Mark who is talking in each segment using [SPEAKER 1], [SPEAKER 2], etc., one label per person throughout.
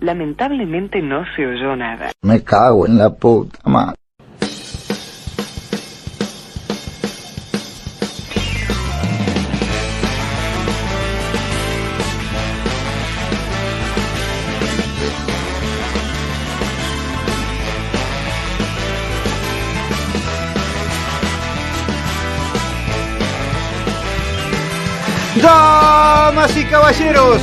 [SPEAKER 1] Lamentablemente no se oyó nada.
[SPEAKER 2] Me cago en la puta madre.
[SPEAKER 3] Damas y caballeros,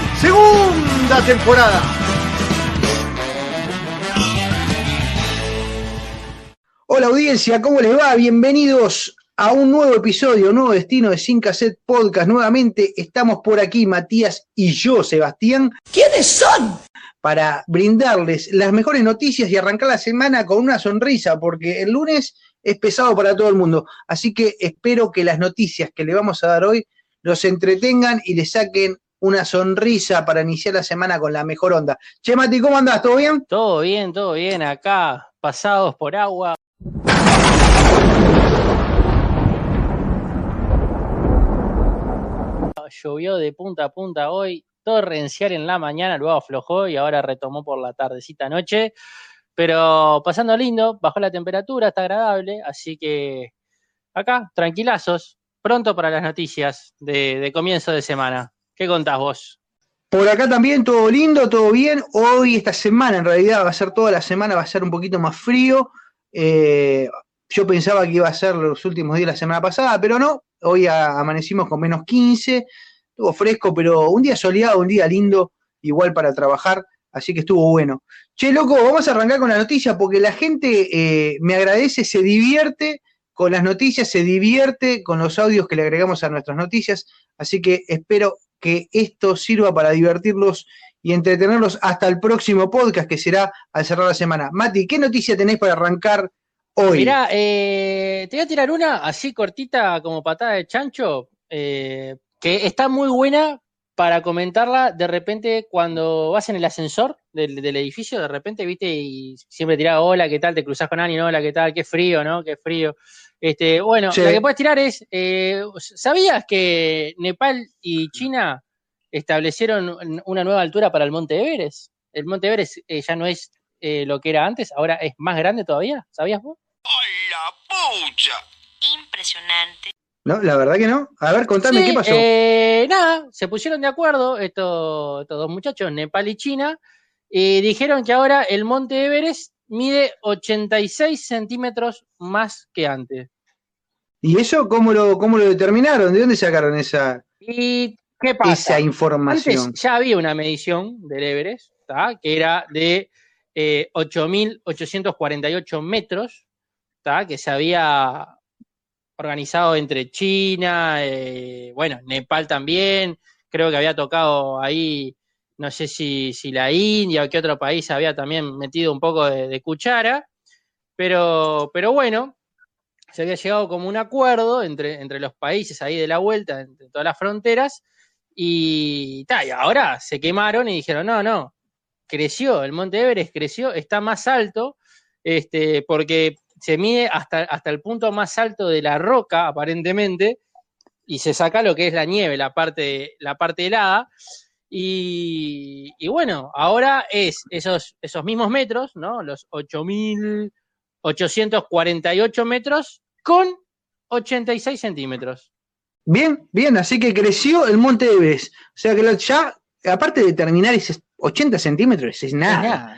[SPEAKER 3] segunda temporada. Hola audiencia, ¿cómo les va? Bienvenidos a un nuevo episodio, un nuevo destino de Sin Cassette Podcast. Nuevamente estamos por aquí, Matías y yo, Sebastián. ¿Quiénes son? Para brindarles las mejores noticias y arrancar la semana con una sonrisa, porque el lunes es pesado para todo el mundo. Así que espero que las noticias que le vamos a dar hoy los entretengan y les saquen una sonrisa para iniciar la semana con la mejor onda. Che, Mati, ¿cómo andás? ¿Todo bien?
[SPEAKER 4] Todo bien, todo bien acá, pasados por agua. Llovió de punta a punta hoy, torrencial en la mañana, luego aflojó y ahora retomó por la tardecita noche. Pero pasando lindo, bajó la temperatura, está agradable, así que acá, tranquilazos, pronto para las noticias de, de comienzo de semana. ¿Qué contás vos?
[SPEAKER 3] Por acá también todo lindo, todo bien. Hoy, esta semana, en realidad, va a ser toda la semana, va a ser un poquito más frío. Eh, yo pensaba que iba a ser los últimos días de la semana pasada, pero no. Hoy amanecimos con menos 15, estuvo fresco, pero un día soleado, un día lindo, igual para trabajar, así que estuvo bueno. Che, loco, vamos a arrancar con la noticia porque la gente eh, me agradece, se divierte con las noticias, se divierte con los audios que le agregamos a nuestras noticias, así que espero que esto sirva para divertirlos y entretenerlos hasta el próximo podcast que será al cerrar la semana. Mati, ¿qué noticia tenés para arrancar hoy?
[SPEAKER 4] Mirá, eh, te voy a tirar una así cortita como patada de chancho, eh, que está muy buena para comentarla de repente cuando vas en el ascensor del, del edificio, de repente, viste, y siempre tirás, hola, ¿qué tal? Te cruzás con alguien, hola, ¿qué tal? Qué frío, ¿no? Qué frío. Este, bueno,
[SPEAKER 3] Sí.
[SPEAKER 4] la que puedes tirar es, eh, ¿sabías que Nepal y China establecieron una nueva altura para el Monte Everest? El Monte Everest eh, ya no es eh, lo que era antes, ahora es más grande todavía, ¿sabías vos?
[SPEAKER 5] Impresionante.
[SPEAKER 3] No, la verdad que no. A ver, contame
[SPEAKER 4] Sí,
[SPEAKER 3] qué pasó.
[SPEAKER 4] eh, nada, se pusieron de acuerdo estos, estos dos muchachos, Nepal y China, y dijeron que ahora el monte Everest mide 86 centímetros más que antes.
[SPEAKER 3] ¿Y eso cómo lo, cómo lo determinaron? ¿De dónde sacaron esa,
[SPEAKER 4] ¿Y qué pasa?
[SPEAKER 3] esa información?
[SPEAKER 4] Antes ya había una medición del Everest, ¿tá? que era de eh, 8.848 metros, ¿tá? que se había organizado entre China, eh, bueno, Nepal también, creo que había tocado ahí, no sé si, si la India o qué otro país había también metido un poco de, de cuchara, pero, pero bueno, se había llegado como un acuerdo entre, entre los países ahí de la vuelta, entre todas las fronteras, y, ta, y ahora se quemaron y dijeron, no, no, creció, el Monte Everest creció, está más alto, este, porque se mide hasta, hasta el punto más alto de la roca, aparentemente, y se saca lo que es la nieve, la parte, la parte helada. Y, y bueno, ahora es esos, esos mismos metros, ¿no? Los 8.848 metros con 86 centímetros.
[SPEAKER 3] Bien, bien, así que creció el Monte Everest. O sea que ya, aparte de terminar ese 80 centímetros es nada.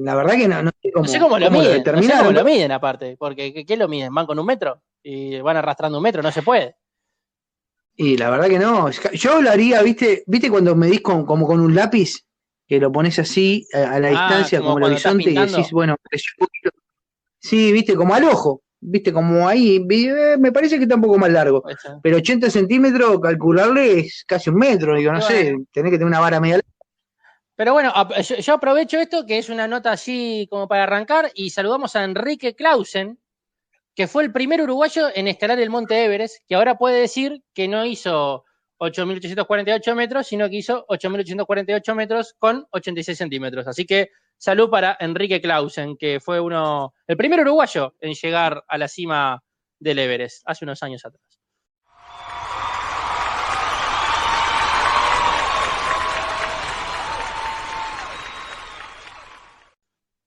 [SPEAKER 3] La verdad que no, no sé cómo,
[SPEAKER 4] No sé cómo lo
[SPEAKER 3] cómo
[SPEAKER 4] miden, no sé cómo lo miden aparte, porque ¿qué, qué lo miden? ¿Van con un metro? Y van arrastrando un metro, no se puede.
[SPEAKER 3] Y la verdad que no. Yo lo haría, ¿viste? ¿Viste cuando medís con, como con un lápiz? Que lo pones así a, a la
[SPEAKER 4] Ah,
[SPEAKER 3] distancia,
[SPEAKER 4] como
[SPEAKER 3] como el horizonte, y decís, bueno, un poquito. Sí, viste, como al ojo. Viste, como ahí. eh, Me parece que está un poco más largo. Pero 80 centímetros, calcularle es casi un metro. Digo, no sé, tenés que tener una vara media larga.
[SPEAKER 4] Pero bueno, yo aprovecho esto, que es una nota así como para arrancar, y saludamos a Enrique Clausen, que fue el primer uruguayo en escalar el monte Everest, que ahora puede decir que no hizo 8.848 metros, sino que hizo 8.848 metros con 86 centímetros. Así que salud para Enrique Clausen, que fue uno, el primer uruguayo en llegar a la cima del Everest hace unos años atrás.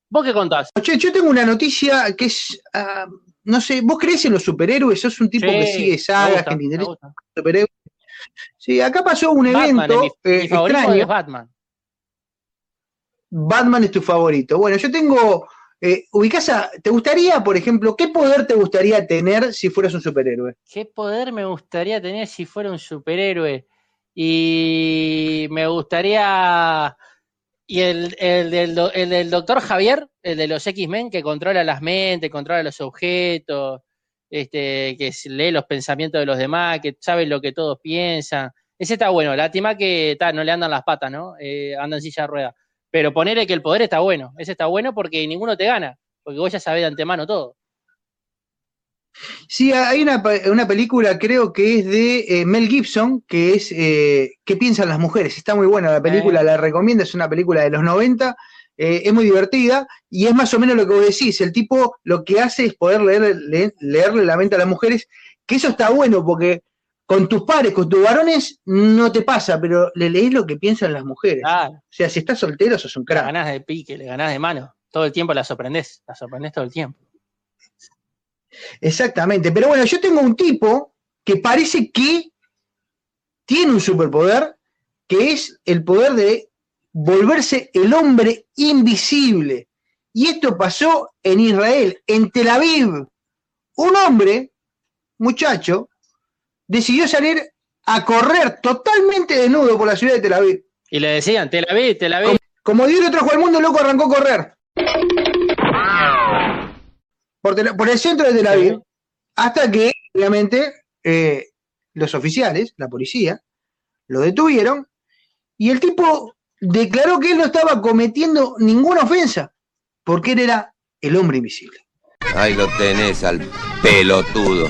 [SPEAKER 4] ¿Vos qué contás?
[SPEAKER 3] Che, yo tengo una noticia que es. ah, no sé, ¿vos crees en los superhéroes? ¿Sos un tipo que sigue sagas,
[SPEAKER 4] gusta,
[SPEAKER 3] que te interesa los superhéroes? Sí, acá pasó un
[SPEAKER 4] Batman
[SPEAKER 3] evento
[SPEAKER 4] mi,
[SPEAKER 3] eh,
[SPEAKER 4] mi
[SPEAKER 3] extraño.
[SPEAKER 4] es Batman.
[SPEAKER 3] Batman es tu favorito. Bueno, yo tengo. Eh, ubicás a- ¿Te gustaría, por ejemplo, qué poder te gustaría tener si fueras un superhéroe?
[SPEAKER 4] ¿Qué poder me gustaría tener si fuera un superhéroe? Y me gustaría. Y el, el del, do- el del doctor Javier, el de los X-Men, que controla las mentes, controla los objetos, este, que lee los pensamientos de los demás, que sabe lo que todos piensan. Ese está bueno. Lástima que ta, no le andan las patas, ¿no? Eh, anda en silla de ruedas. Pero ponerle que el poder está bueno. Ese está bueno porque ninguno te gana. Porque vos ya sabés de antemano todo.
[SPEAKER 3] Sí, hay una, pe- una película, creo que es de eh, Mel Gibson, que es eh, ¿Qué piensan las mujeres? Está muy buena la película,
[SPEAKER 4] Eh.
[SPEAKER 3] la recomiendo, es una película de los 90, eh, es muy divertida y es más o menos lo que vos decís, el tipo lo que hace es poder leer, le- leerle la mente a las mujeres, que eso está bueno porque con tus pares, con tus varones, no te pasa, pero le lees lo que piensan las mujeres.
[SPEAKER 4] Claro.
[SPEAKER 3] O sea, si estás soltero, sos un
[SPEAKER 4] Le
[SPEAKER 3] crack.
[SPEAKER 4] ganás de pique, le ganás de mano. Todo el tiempo la sorprendés, la sorprendés todo el tiempo.
[SPEAKER 3] Exactamente. Pero bueno, yo tengo un tipo que parece que tiene un superpoder, que es el poder de volverse el hombre invisible. Y esto pasó en Israel, en Tel Aviv. Un hombre, muchacho, decidió salir a correr totalmente desnudo por la ciudad de Tel Aviv.
[SPEAKER 4] Y le decían, te la vi, te la vi.
[SPEAKER 3] Como Dios lo trajo al mundo, loco arrancó a correr. Por, Tel- por el centro de Tel Aviv,
[SPEAKER 4] Sí.
[SPEAKER 3] hasta que, obviamente, eh, los oficiales, la policía, lo detuvieron y el tipo declaró que él no estaba cometiendo ninguna ofensa, porque él era el hombre invisible.
[SPEAKER 5] Ahí lo tenés al pelotudo.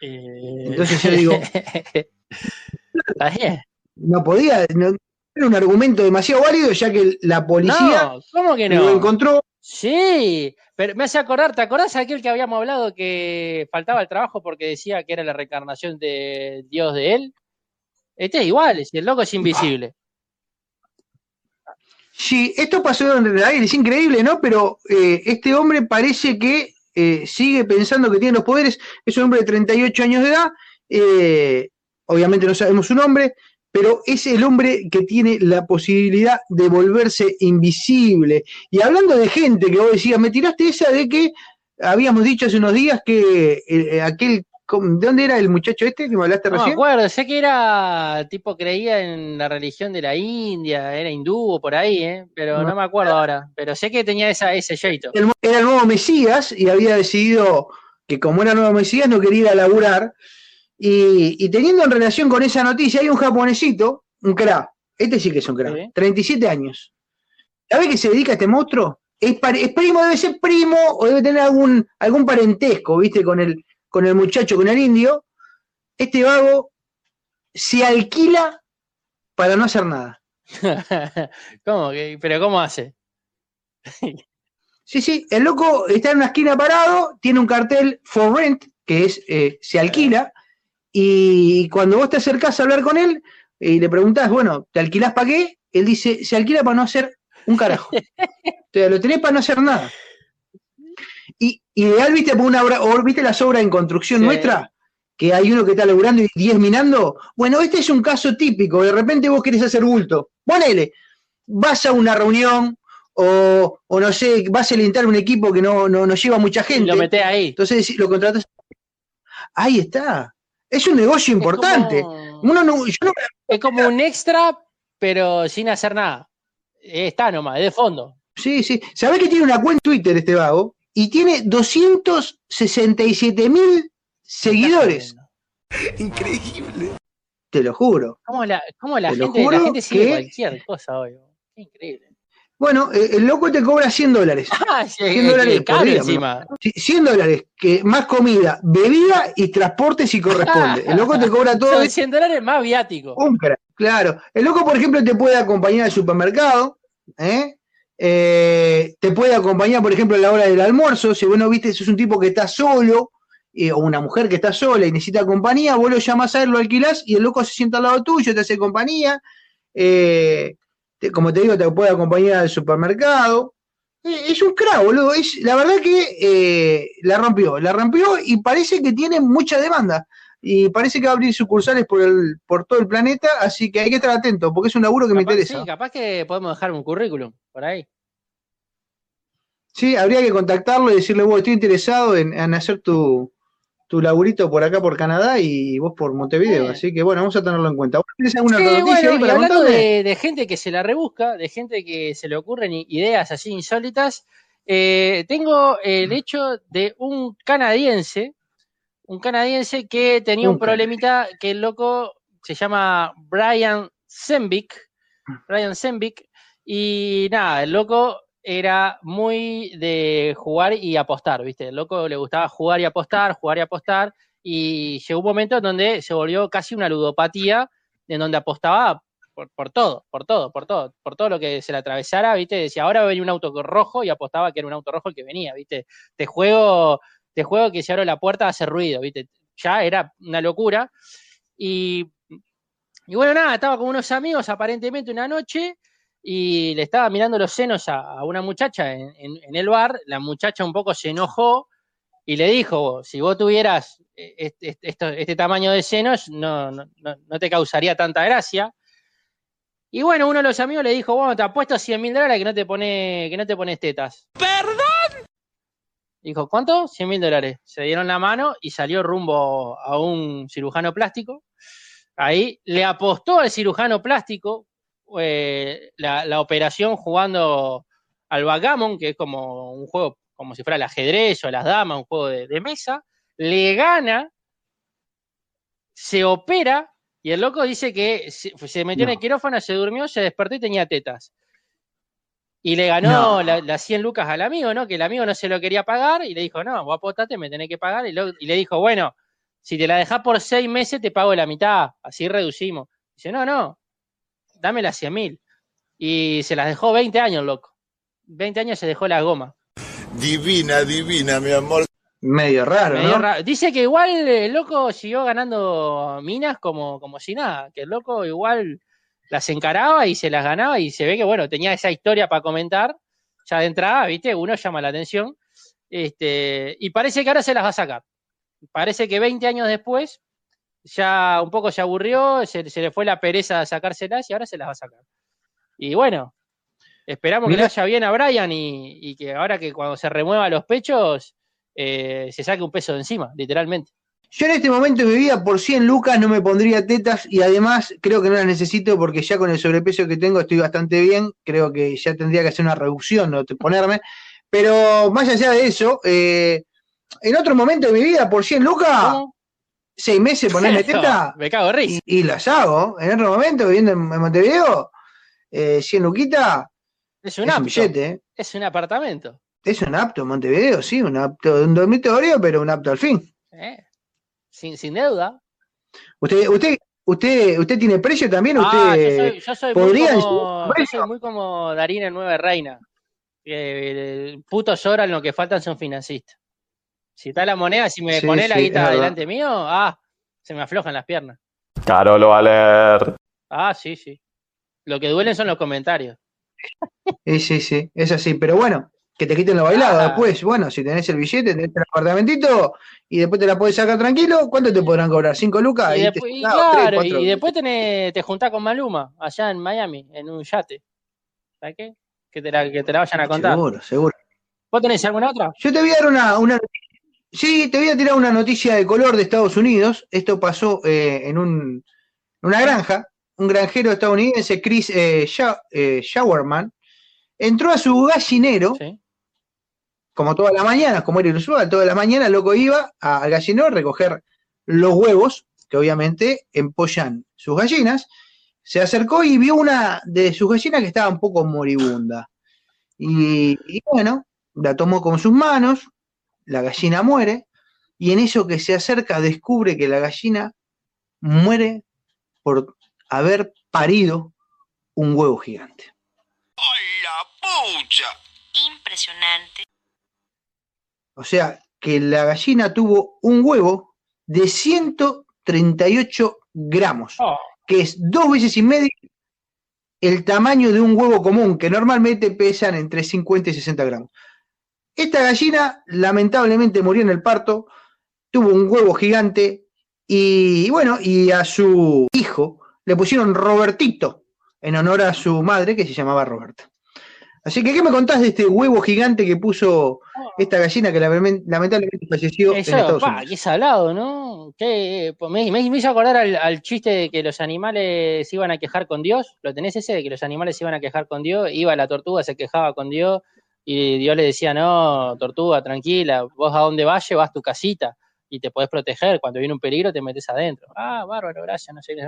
[SPEAKER 4] Eh,
[SPEAKER 3] Entonces yo digo-. No podía, no- era un argumento demasiado válido, ya que la policía
[SPEAKER 4] No, ¿cómo que
[SPEAKER 3] lo
[SPEAKER 4] no?
[SPEAKER 3] encontró.
[SPEAKER 4] Sí, pero me hace acordar, ¿te acordás aquel que habíamos hablado que faltaba el trabajo porque decía que era la reencarnación de Dios de él? Este es igual, si el loco es invisible.
[SPEAKER 3] Sí, esto pasó en realidad, es increíble, ¿no? Pero eh, este hombre parece que eh, sigue pensando que tiene los poderes. Es un hombre de 38 años de edad. eh, obviamente no sabemos su nombre, pero es el hombre que tiene la posibilidad de volverse invisible. Y hablando de gente que vos decías, me tiraste esa de que habíamos dicho hace unos días que eh, aquel. ¿De dónde era el muchacho este que me hablaste
[SPEAKER 4] No me
[SPEAKER 3] recién?
[SPEAKER 4] acuerdo, sé que era, tipo, creía en la religión de la India, era hindú o por ahí, ¿eh? pero no,
[SPEAKER 3] No.
[SPEAKER 4] me acuerdo ahora. Pero sé que tenía esa, ese jeito.
[SPEAKER 3] era el nuevo Mesías y había decidido que como era nuevo Mesías no quería ir a laburar. Y, y teniendo en relación con esa noticia, hay un japonesito, un crack, este sí que es un crack,
[SPEAKER 4] Sí.
[SPEAKER 3] 37 años. ¿Sabe qué se dedica a este monstruo? Es, primo, debe ser primo o debe tener algún, algún parentesco, ¿viste? Con el, con el muchacho, con el indio. Este vago se alquila para no hacer nada.
[SPEAKER 4] ¿Cómo? ¿Pero cómo hace?
[SPEAKER 3] Sí, sí, el loco está en una esquina parado, tiene un cartel for rent, que es eh, se alquila, y cuando vos te acercás a hablar con él y le preguntás, bueno, ¿te alquilás para qué? Él dice, se alquila para no hacer un carajo. o sea, lo tenés para no hacer nada. Y ideal, viste, por una obra, o viste las obras en construcción
[SPEAKER 4] Sí.
[SPEAKER 3] nuestra, que hay uno que está laburando y 10 minando. Bueno, este es un caso típico, de repente vos querés hacer bulto. Ponele, vas a una reunión o, o no sé, vas a alentar un equipo que no, no, no lleva mucha
[SPEAKER 4] Y
[SPEAKER 3] gente.
[SPEAKER 4] lo metés ahí.
[SPEAKER 3] Entonces lo contratas. Ahí está. Es un negocio importante.
[SPEAKER 4] Es como,
[SPEAKER 3] Uno no, yo no-
[SPEAKER 4] es como un extra, pero sin hacer nada. Está nomás, es de fondo.
[SPEAKER 3] sí, sí. ¿Sabés que tiene una cuenta en Twitter este vago? Y tiene 267 mil seguidores. Te lo juro.
[SPEAKER 4] ¿Cómo la, cómo la
[SPEAKER 3] Te lo
[SPEAKER 4] gente, la
[SPEAKER 3] juro
[SPEAKER 4] gente sigue
[SPEAKER 3] que-
[SPEAKER 4] cualquier cosa hoy? Increíble.
[SPEAKER 3] Bueno, eh, el loco te cobra 100 dólares.
[SPEAKER 4] Ah, sí,
[SPEAKER 3] 100
[SPEAKER 4] es-
[SPEAKER 3] dólares
[SPEAKER 4] es
[SPEAKER 3] por día,
[SPEAKER 4] encima.
[SPEAKER 3] Sí, 100 dólares, que más comida, bebida y transporte si corresponde. El loco te cobra todo
[SPEAKER 4] Son 100 dólares más viático.
[SPEAKER 3] Claro. El loco, por ejemplo, te puede acompañar al supermercado, ¿eh? Eh, te puede acompañar, por ejemplo, a la hora del almuerzo. Si vos no viste, sos un tipo que está solo, eh, o una mujer que está sola y necesita compañía, vos lo llamás a él, lo alquilás y el loco se sienta al lado tuyo, te hace compañía. Eh, te- como te digo, te puede acompañar al supermercado. Eh, es un crack, boludo. Es, la verdad que eh, la rompió, la rompió y parece que tiene mucha demanda y parece que va a abrir sucursales por el por todo el planeta, así que hay que estar atento, porque es un laburo que me interesa.
[SPEAKER 4] sí, capaz que podemos dejar un currículum por ahí.
[SPEAKER 3] Sí, habría que contactarlo y decirle, vos estoy interesado en, en hacer tu, tu laburito por acá por Canadá y vos por Montevideo,
[SPEAKER 4] Sí.
[SPEAKER 3] así que bueno, vamos a tenerlo en cuenta. ¿Vos tenés alguna
[SPEAKER 4] Sí,
[SPEAKER 3] noticia
[SPEAKER 4] bueno,
[SPEAKER 3] ahí
[SPEAKER 4] y
[SPEAKER 3] para
[SPEAKER 4] hablando de, de gente que se la rebusca, de gente que se le ocurren ideas así insólitas, eh, tengo el hecho de un canadiense, un canadiense que tenía un
[SPEAKER 3] Un
[SPEAKER 4] problemita que el loco se llama Brian Sembic, Brian Sembic, y nada, el loco era muy de jugar y apostar, ¿viste? El loco le gustaba jugar y apostar, jugar y apostar, y llegó un momento en donde se volvió casi una ludopatía, en donde apostaba por, todo, por todo, por todo, por todo lo que se le atravesara, ¿viste? Decía, ahora va a venir un auto rojo y apostaba que era un auto rojo el que venía, ¿viste? Te juego, te juego que si abro la puerta hace ruido, ¿viste? Ya era una locura. Y, y bueno, nada, estaba con unos amigos aparentemente una noche y le estaba mirando los senos a, a una muchacha en, en- en el bar. La muchacha un poco se enojó y le dijo, si vos tuvieras eh, este, este- este tamaño de senos, no, no, no- no te causaría tanta gracia. Y bueno, uno de los amigos le dijo, bueno, te apuesto 100 mil dólares que no te pone, que no te pones tetas. ¿Perdón? Dijo, ¿cuánto? 100 mil dólares. Se dieron la mano y salió rumbo a un cirujano plástico. Ahí le apostó al cirujano plástico eh, la, la operación jugando al backgammon, que es como un juego, como si fuera el ajedrez o las damas, un juego de, de mesa. Le gana, se opera y el loco dice que se, se metió en el
[SPEAKER 3] No.
[SPEAKER 4] quirófano, se durmió, se despertó y tenía tetas. Y le ganó
[SPEAKER 3] No.
[SPEAKER 4] la- las 100 lucas al amigo, ¿no? Que el amigo no se lo quería pagar y le dijo, no, vos apostate, me tenés que pagar. Y, lo- y le dijo, bueno, si te la dejás por seis meses, te pago la mitad, así reducimos. Dice, no, no, dame las 100 mil. Y se las dejó 20 años, loco. 20 años se dejó la goma.
[SPEAKER 6] Divina, divina, mi amor.
[SPEAKER 3] Medio raro,
[SPEAKER 4] Medio
[SPEAKER 3] ¿no?
[SPEAKER 4] raro. Dice que igual el loco siguió ganando minas como, como si nada, que el loco igual las encaraba y se las ganaba y se ve que, bueno, tenía esa historia para comentar, ya de entrada, ¿viste? Uno llama la atención. Este, y parece que ahora se las va a sacar. Parece que 20 años después ya un poco se aburrió, se, se le fue la pereza de sacárselas y ahora se las va a sacar. Y bueno, esperamos que le vaya bien a Brian y, y que ahora que cuando se remueva los pechos eh, se saque un peso de encima, literalmente.
[SPEAKER 3] Yo en este momento de mi vida por 100 lucas no me pondría tetas y además creo que no las necesito porque ya con el sobrepeso que tengo estoy bastante bien, creo que ya tendría que hacer una reducción, no te- ponerme, pero más allá de eso, eh, en otro momento de mi vida por 100 lucas,
[SPEAKER 4] ¿Cómo?
[SPEAKER 3] Seis meses ponerme teta
[SPEAKER 4] Me cago de risa.
[SPEAKER 3] y, y las hago, en otro momento viviendo en, en Montevideo, eh, 100 luquitas
[SPEAKER 4] Es un apto.
[SPEAKER 3] ¿eh?
[SPEAKER 4] Es un apartamento.
[SPEAKER 3] es un apto en Montevideo, sí, un apto, un dormitorio, pero un apto al fin.
[SPEAKER 4] ¿eh? Sin, sin deuda.
[SPEAKER 3] Usted, usted, usted, usted tiene precio también,
[SPEAKER 4] Ah,
[SPEAKER 3] usted
[SPEAKER 4] yo soy, yo soy muy
[SPEAKER 3] podría
[SPEAKER 4] como, yo soy muy como Darín en Nueve Reina. Eh, el puto lloran, lo que faltan son financistas. Si está la moneda, si me
[SPEAKER 3] Sí,
[SPEAKER 4] pone la guita delante mío, ah, se me aflojan las piernas.
[SPEAKER 7] Carolo Valer.
[SPEAKER 4] Ah, sí, sí. Lo que duelen son los comentarios.
[SPEAKER 3] Sí, sí, sí, es así, pero bueno, que te quiten lo bailado
[SPEAKER 4] Ah.
[SPEAKER 3] después, bueno, si tenés el billete, tenés el apartamentito y después te la podés sacar tranquilo, ¿cuánto te podrán cobrar? ¿Cinco lucas?
[SPEAKER 4] Y, después,
[SPEAKER 3] te
[SPEAKER 4] y claro, y después tenés, te juntás con Maluma, allá en Miami, en un yate. ¿Sabes qué? Que te, la, que te la vayan a contar.
[SPEAKER 3] Seguro, seguro.
[SPEAKER 4] ¿Vos tenés alguna otra?
[SPEAKER 3] Yo te voy a dar una, una Sí, te voy a tirar una noticia de color de Estados Unidos. Esto pasó eh, en un, una granja. Un granjero estadounidense, Chris eh, Sha- eh, Showerman, entró a su gallinero,
[SPEAKER 4] Sí.
[SPEAKER 3] como todas las mañanas, como era usual, todas las mañanas, loco iba al gallinero a recoger los huevos, que obviamente empollan sus gallinas. Se acercó y vio una de sus gallinas que estaba un poco moribunda. Y, y bueno, la tomó con sus manos, la gallina muere, y en eso que se acerca descubre que la gallina muere por haber parido un huevo gigante.
[SPEAKER 8] Impresionante.
[SPEAKER 3] O sea, que la gallina tuvo un huevo de 138 gramos,
[SPEAKER 4] Oh,
[SPEAKER 3] que es dos veces y medio el tamaño de un huevo común, que normalmente pesan entre 50 y 60 gramos. Esta gallina lamentablemente murió en el parto, tuvo un huevo gigante y bueno, y a su hijo le pusieron Robertito en honor a su madre que se llamaba Roberta. Así que, ¿qué me contás de este huevo gigante que puso esta gallina que lament- lamentablemente falleció en
[SPEAKER 4] Eso,
[SPEAKER 3] Estados
[SPEAKER 4] pa,
[SPEAKER 3] Unidos?
[SPEAKER 4] qué salado, ¿no? Pues me, me- me hizo acordar al, al chiste de que los animales se iban a quejar con Dios. ¿Lo tenés ese? De que los animales se iban a quejar con Dios. Iba la tortuga, se quejaba con Dios y Dios le decía, no, tortuga, tranquila, vos a dónde vas, llevas tu casita y te podés proteger. Cuando viene un peligro te metes adentro. Ah, bárbaro, gracias, no sé qué.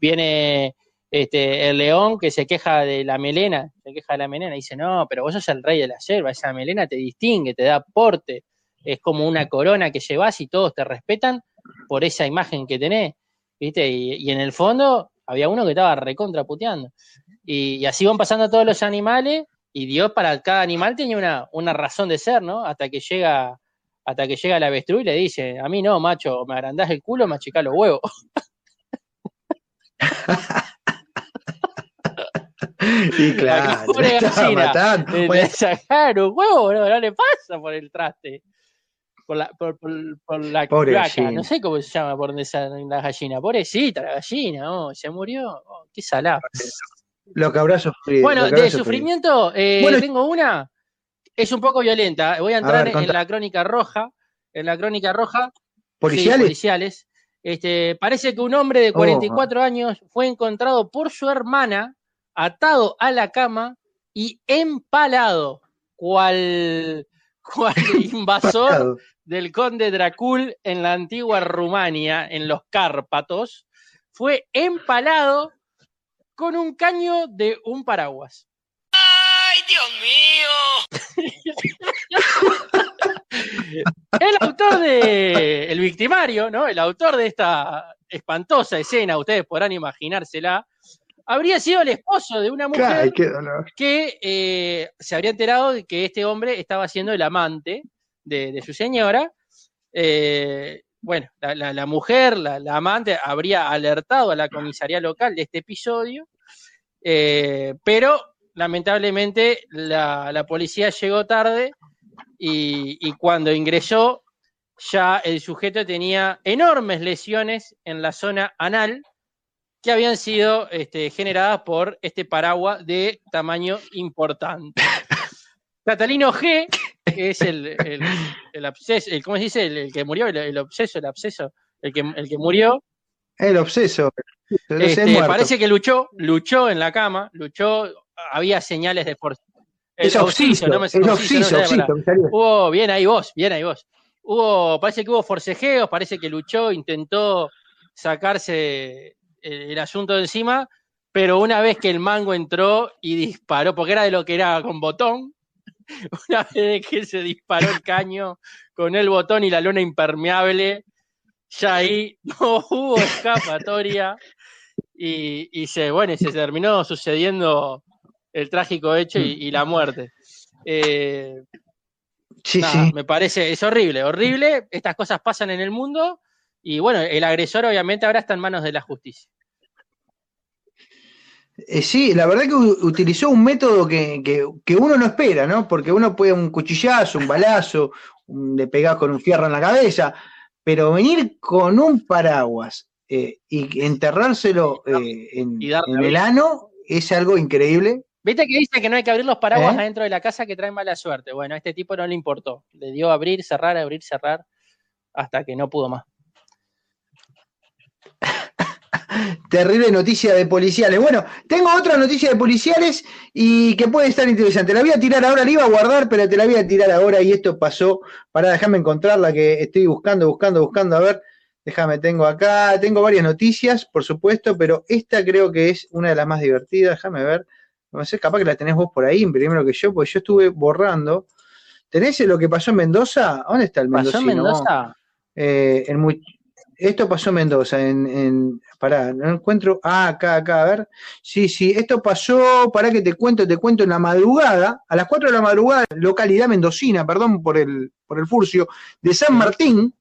[SPEAKER 4] Viene este, el león que se queja de la melena, se queja de la melena y dice, no, pero vos sos el rey de la selva, esa melena te distingue, te da porte, es como una corona que llevas y todos te respetan por esa imagen que tenés, ¿viste? Y, y en el fondo había uno que estaba recontraputeando. Y, y así van pasando todos los animales y Dios para cada animal tenía una, una razón de ser, ¿no? Hasta que llega hasta que llega el avestruz y le dice, a mí no, macho, me agrandás el culo, me achicás los huevos.
[SPEAKER 3] Y claro,
[SPEAKER 4] pobre gallina, le sacaron un huevo, no, no le pasa por el traste. Por la, por, por- por la
[SPEAKER 3] gallina.
[SPEAKER 4] no sé cómo se llama por donde salen la gallina. Pobrecita la gallina, oh, se murió. Oh, qué salado.
[SPEAKER 3] Lo que habrá sufrido.
[SPEAKER 4] Bueno,
[SPEAKER 3] habrá
[SPEAKER 4] de
[SPEAKER 3] sufrido.
[SPEAKER 4] sufrimiento, eh,
[SPEAKER 3] Bueno,
[SPEAKER 4] tengo una. Es un poco violenta. Voy a entrar
[SPEAKER 3] ver,
[SPEAKER 4] en la crónica roja. En la crónica roja. sí,
[SPEAKER 3] ¿Policiales?
[SPEAKER 4] policiales. Este, parece que un hombre de
[SPEAKER 3] Oh,
[SPEAKER 4] 44 años fue encontrado por su hermana atado a la cama y empalado, cual, cual invasor del conde Dracul en la antigua Rumania, en los Cárpatos, fue empalado con un caño de un paraguas.
[SPEAKER 8] ¡Ay, Dios mío!
[SPEAKER 4] El autor de El victimario, ¿no? El autor de esta espantosa escena, ustedes podrán imaginársela, habría sido el esposo de una mujer
[SPEAKER 3] Ay, qué dolor.
[SPEAKER 4] que eh, se habría enterado de que este hombre estaba siendo el amante de, de su señora. Eh, bueno, la, la- la mujer, la, la amante, habría alertado a la comisaría local de este episodio, eh, pero lamentablemente la, policía llegó tarde y, y cuando ingresó ya el sujeto tenía enormes lesiones en la zona anal que habían sido este, generadas por este paraguas de tamaño importante. Catalino G, es el, el, el absceso, el- ¿cómo se dice? El, que murió, el, obseso, el absceso, el que, el que murió,
[SPEAKER 3] El obseso.
[SPEAKER 4] Este, parece que luchó, luchó en la cama, luchó, había señales de fuerza.
[SPEAKER 3] Es obsiso,
[SPEAKER 4] no me-
[SPEAKER 3] es
[SPEAKER 4] obsiso, no. Hubo, bien ahí vos, bien ahí vos. Hubo, parece que hubo forcejeos, parece que luchó, intentó sacarse el, el asunto de encima, pero una vez que el mango entró y disparó, porque era de lo que era con botón, una vez que se disparó el caño con el botón y la lona impermeable, ya ahí no hubo escapatoria y, y se, bueno, y se terminó sucediendo el trágico hecho y, y la muerte. Eh,
[SPEAKER 3] Sí,
[SPEAKER 4] nada,
[SPEAKER 3] sí.
[SPEAKER 4] me parece, es horrible, horrible. Estas cosas pasan en el mundo y bueno, el agresor obviamente ahora está en manos de la justicia.
[SPEAKER 3] Eh, sí, la verdad que utilizó un método que, que- que uno no espera, ¿no? Porque uno puede un cuchillazo, un balazo, un- le pegás con un fierro en la cabeza, pero venir con un paraguas eh, y enterrárselo eh, en,
[SPEAKER 4] Y
[SPEAKER 3] en el ano es algo increíble
[SPEAKER 4] Viste que dice que no hay que abrir los paraguas adentro de la casa que traen mala suerte. Bueno, a este tipo no le importó. Le dio abrir, cerrar, abrir, cerrar, hasta que no pudo más.
[SPEAKER 3] Terrible noticia de policiales. Bueno, tengo otra noticia de policiales y que puede estar interesante. La voy a tirar ahora, la iba a guardar, pero te la voy a tirar ahora y esto pasó. Para dejarme encontrarla que estoy buscando, buscando, buscando. A ver, déjame, tengo acá, tengo varias noticias, por supuesto, pero esta creo que es una de las más divertidas. Déjame ver. No sé, capaz que la tenés vos por ahí, primero que yo, porque yo estuve borrando. ¿Tenés lo que pasó en Mendoza? ¿Dónde está el
[SPEAKER 4] ¿Pasó
[SPEAKER 3] mendocino?
[SPEAKER 4] en Mendoza?
[SPEAKER 3] Eh, el esto pasó en Mendoza, en, en pará, no encuentro, ah, acá, acá, a ver, sí, sí, esto pasó, para que te cuento, te cuento en la madrugada, a las 4 de la madrugada, localidad mendocina, perdón por el, por el furcio, de San Martín,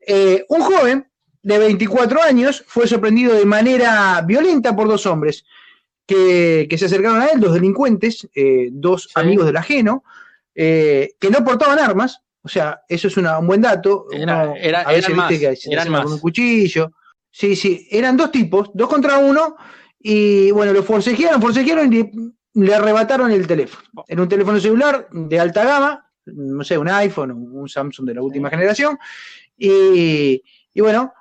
[SPEAKER 3] eh, un joven de 24 años fue sorprendido de manera violenta por dos hombres que, que se acercaron a él, dos delincuentes, eh, dos amigos del ajeno, eh, que no portaban armas, o sea, eso es una- un buen dato.
[SPEAKER 4] Era-
[SPEAKER 3] Uno
[SPEAKER 4] era-
[SPEAKER 3] a veces
[SPEAKER 4] eran
[SPEAKER 3] viste
[SPEAKER 4] más,
[SPEAKER 3] que
[SPEAKER 4] eran
[SPEAKER 3] con un cuchillo. Sí, sí, eran dos tipos, dos contra uno, y bueno, lo forcejearon, forcejearon y le, arrebataron el teléfono. Era un teléfono celular de alta gama, no sé, un iPhone, un Samsung de la última generación, y, y bueno,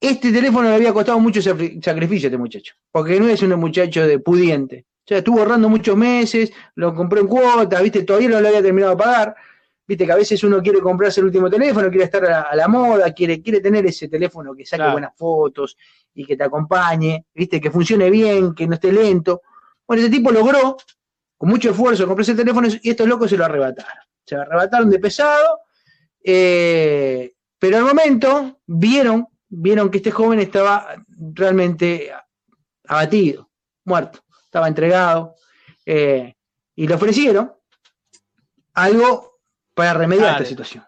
[SPEAKER 3] este teléfono le había costado mucho sacrificio a este muchacho, porque no es un muchacho de pudiente. O sea, estuvo ahorrando muchos meses, lo compró en cuotas, viste, todavía no lo había terminado de pagar. Viste que a veces uno quiere comprarse el último teléfono, quiere estar a la, a la moda, quiere, quiere tener ese teléfono que saque
[SPEAKER 4] Claro.
[SPEAKER 3] buenas fotos y que te acompañe, viste, que funcione bien, que no esté lento. Bueno, ese tipo logró, con mucho esfuerzo, comprarse el teléfono y estos locos se lo arrebataron. Se lo arrebataron de pesado, eh, pero al momento vieron, vieron que este joven estaba realmente abatido, muerto, estaba entregado, eh, y le ofrecieron algo para remediar
[SPEAKER 4] Dale.
[SPEAKER 3] esta situación.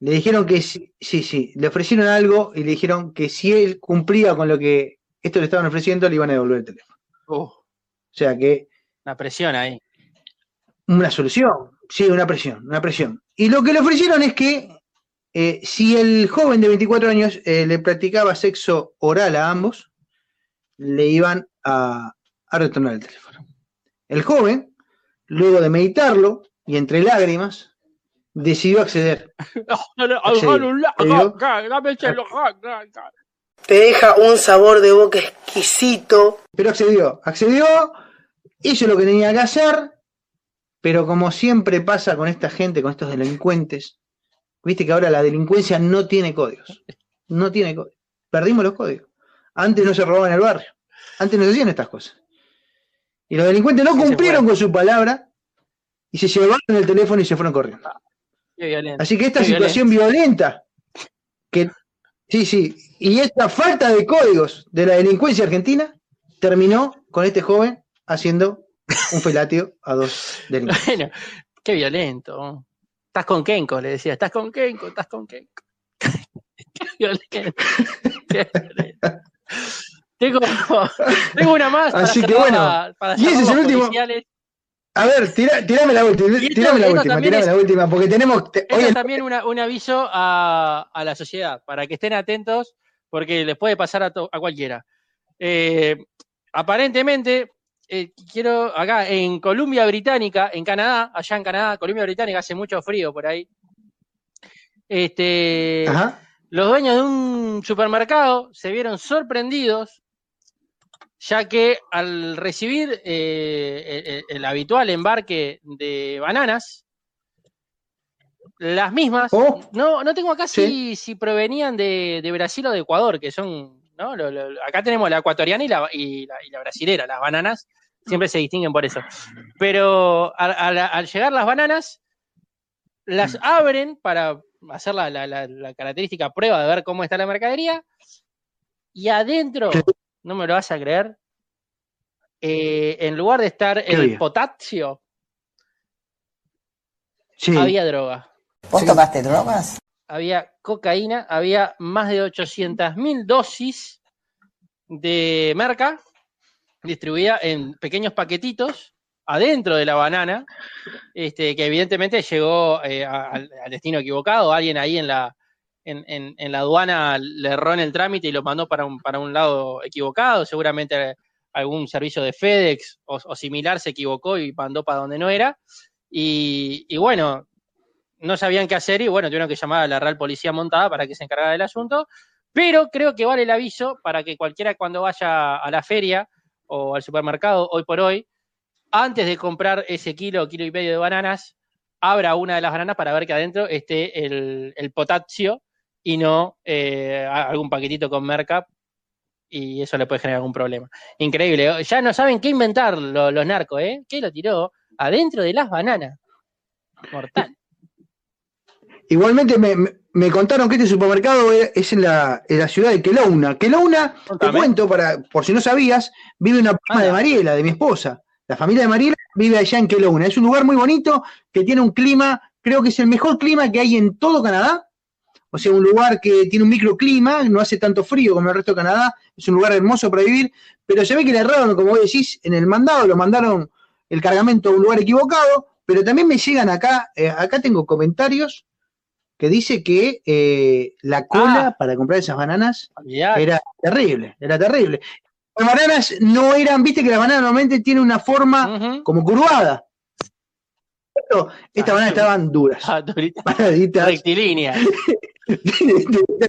[SPEAKER 3] Le dijeron que sí, sí, sí, le ofrecieron algo y le dijeron que si él cumplía con lo que esto le estaban ofreciendo, le iban a devolver el teléfono.
[SPEAKER 4] Uh,
[SPEAKER 3] O sea que
[SPEAKER 4] una presión ahí.
[SPEAKER 3] una solución, sí, una presión, una presión. Y lo que le ofrecieron es que eh, si el joven de 24 años eh, le practicaba sexo oral a ambos, le iban a, a retornar el teléfono. El joven, luego de meditarlo y entre lágrimas, decidió acceder. Accedió.
[SPEAKER 9] Te deja un sabor de boca exquisito.
[SPEAKER 3] Pero accedió, accedió, hizo lo que tenía que hacer, pero como siempre pasa con esta gente, con estos delincuentes, viste que ahora la delincuencia no tiene códigos. No tiene códigos. Perdimos los códigos. Antes no se robaban en el barrio. Antes no se hacían estas cosas. Y los delincuentes no cumplieron con su palabra y se llevaron el teléfono y se fueron corriendo.
[SPEAKER 4] Qué.
[SPEAKER 3] Así que esta
[SPEAKER 4] Qué
[SPEAKER 3] situación violenta, que sí, sí, y esta falta de códigos de la delincuencia argentina terminó con este joven haciendo un felatio a dos delincuentes.
[SPEAKER 4] Bueno, qué violento. Estás con Kenko, le decía. Estás con Kenko, estás con Kenko. qué violento. Qué violento. Tengo, tengo una más. para
[SPEAKER 3] Así que
[SPEAKER 4] cerrar
[SPEAKER 3] bueno,
[SPEAKER 4] para
[SPEAKER 3] y ese es el último. A ver, tira, tirame la última, tirame la última, tirame
[SPEAKER 4] es-
[SPEAKER 3] la última, porque tenemos. te- hoy
[SPEAKER 4] es también una- un aviso a, a la sociedad, para que estén atentos, porque les puede pasar a, to- a cualquiera. Eh, aparentemente, eh, quiero, acá en Columbia Británica, en Canadá, allá en Canadá, Columbia Británica hace mucho frío por ahí. Este,
[SPEAKER 3] Ajá.
[SPEAKER 4] los dueños de un supermercado se vieron sorprendidos, ya que al recibir eh, el, el habitual embarque de bananas, las mismas,
[SPEAKER 3] Oh.
[SPEAKER 4] no, no tengo acá
[SPEAKER 3] Sí.
[SPEAKER 4] si, si provenían de, de Brasil o de Ecuador, que son, ¿no? Lo- lo- acá tenemos la ecuatoriana y la, y, la, y la brasilera, las bananas siempre se distinguen por eso. Pero al, al- al llegar las bananas, las abren para hacer la, la- la- la característica prueba de ver cómo está la mercadería, y adentro, no me lo vas a creer, eh, en lugar de estar el
[SPEAKER 3] había?
[SPEAKER 4] potasio,
[SPEAKER 3] Sí.
[SPEAKER 4] había droga.
[SPEAKER 10] ¿Vos tomaste drogas?
[SPEAKER 4] había cocaína, había más de 800.000 dosis de merca distribuida en pequeños paquetitos adentro de la banana, este, que evidentemente llegó eh, a- al, al destino equivocado. Alguien ahí en la, en, la aduana le erró en el trámite y lo mandó para un, para un lado equivocado. Seguramente algún servicio de FedEx o, o similar se equivocó y mandó para donde no era. Y, bueno, no sabían qué hacer y bueno, tuvieron que llamar a la Real Policía Montada para que se encargara del asunto. Pero creo que vale el aviso para que cualquiera cuando vaya a la feria o al supermercado hoy por hoy, antes de comprar ese kilo, kilo y medio de bananas, abra una de las bananas para ver que adentro esté el potasio y no eh, algún paquetito con merca y eso le puede generar algún problema. Increíble. Ya no saben qué inventar lo- los narcos, ¿eh? ¿Qué lo tiró? Adentro de las bananas. Mortal.
[SPEAKER 3] Igualmente me, me- contaron que este supermercado es es en la, en la ciudad de Kelowna. Kelowna, te cuento, para, por si no sabías, vive una prima de Mariela, de mi esposa. La familia de Mariela vive allá en Kelowna. Es un lugar muy bonito que tiene un clima, creo que es el mejor clima que hay en todo Canadá. O sea, un lugar que tiene un microclima, no hace tanto frío como el resto de Canadá, es un lugar hermoso para vivir, pero se ve que le erraron, como vos decís, en el mandado, lo mandaron el cargamento a un lugar equivocado, pero también me llegan acá, eh, acá tengo comentarios que dice que eh, la cola para comprar esas bananas era terrible, era terrible. Las bananas no eran, viste que la banana normalmente tiene una forma como curvada. Estas bananas estaban duras. paraditas.
[SPEAKER 4] Rectilínea.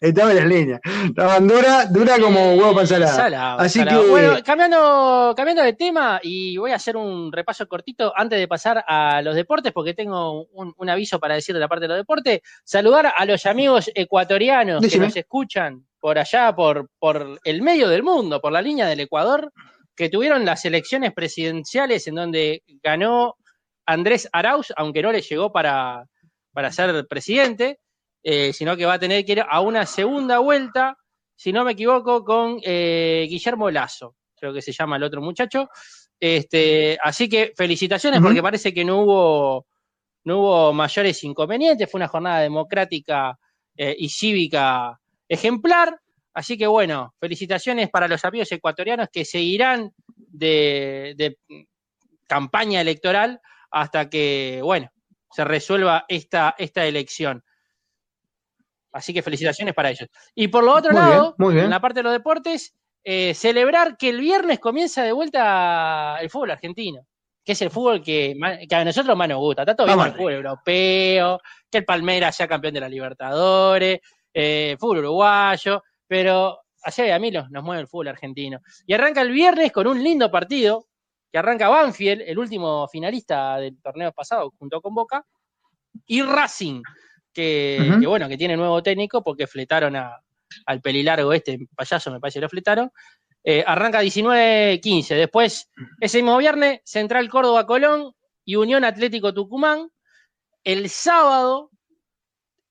[SPEAKER 3] Estaba en las líneas. Estaban duras, dura como huevo para.
[SPEAKER 4] Salado,
[SPEAKER 3] Así
[SPEAKER 4] salado.
[SPEAKER 3] que
[SPEAKER 4] Bueno, cambiando, cambiando de tema, y voy a hacer un repaso cortito antes de pasar a los deportes, porque tengo un, un aviso para decir de la parte de los deportes. Saludar a los amigos ecuatorianos
[SPEAKER 3] Decime.
[SPEAKER 4] que nos escuchan por allá, por, por el medio del mundo, por la línea del Ecuador, que tuvieron las elecciones presidenciales en donde ganó Andrés Arauz, aunque no le llegó para, para ser presidente, eh, sino que va a tener que ir a una segunda vuelta, si no me equivoco, con eh, Guillermo Lazo, creo que se llama el otro muchacho. Este, así que felicitaciones porque parece que no hubo, no hubo mayores inconvenientes, fue una jornada democrática eh, y cívica ejemplar. Así que bueno, felicitaciones para los amigos ecuatorianos que seguirán de, de campaña electoral hasta que, bueno, se resuelva esta, esta elección. Así que felicitaciones para ellos. Y por lo otro
[SPEAKER 3] Muy
[SPEAKER 4] lado,
[SPEAKER 3] bien, muy bien.
[SPEAKER 4] en la parte de los deportes, eh, celebrar que el viernes comienza de vuelta el fútbol argentino, que es el fútbol que, que a nosotros más nos gusta. Está todo bien el fútbol europeo, que el Palmeiras sea campeón de la Libertadores, eh, fútbol uruguayo, pero allá a mí los- nos mueve el fútbol argentino. Y arranca el viernes con un lindo partido, que arranca Banfield, el último finalista del torneo pasado, junto con Boca, y Racing, que, bueno, que tiene nuevo técnico porque fletaron a- al pelilargo este, payaso me parece que lo fletaron. Eh, arranca 19-15. Después, ese mismo viernes, Central Córdoba Colón y Unión Atlético Tucumán. El sábado,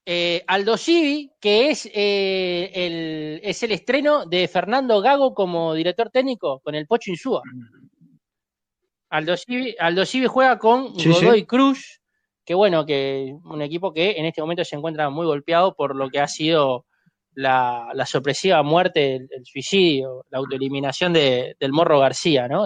[SPEAKER 4] eh, Aldo Civi, que es, eh, el, es el estreno de Fernando Gago como director técnico con el Pocho Insúa. Aldo Civi, Aldo Civi juega con
[SPEAKER 3] Sí, sí.
[SPEAKER 4] Godoy Cruz, que bueno, que un equipo que en este momento se encuentra muy golpeado por lo que ha sido la, la sorpresiva muerte, el, el suicidio, la autoeliminación de, del Morro García, ¿no?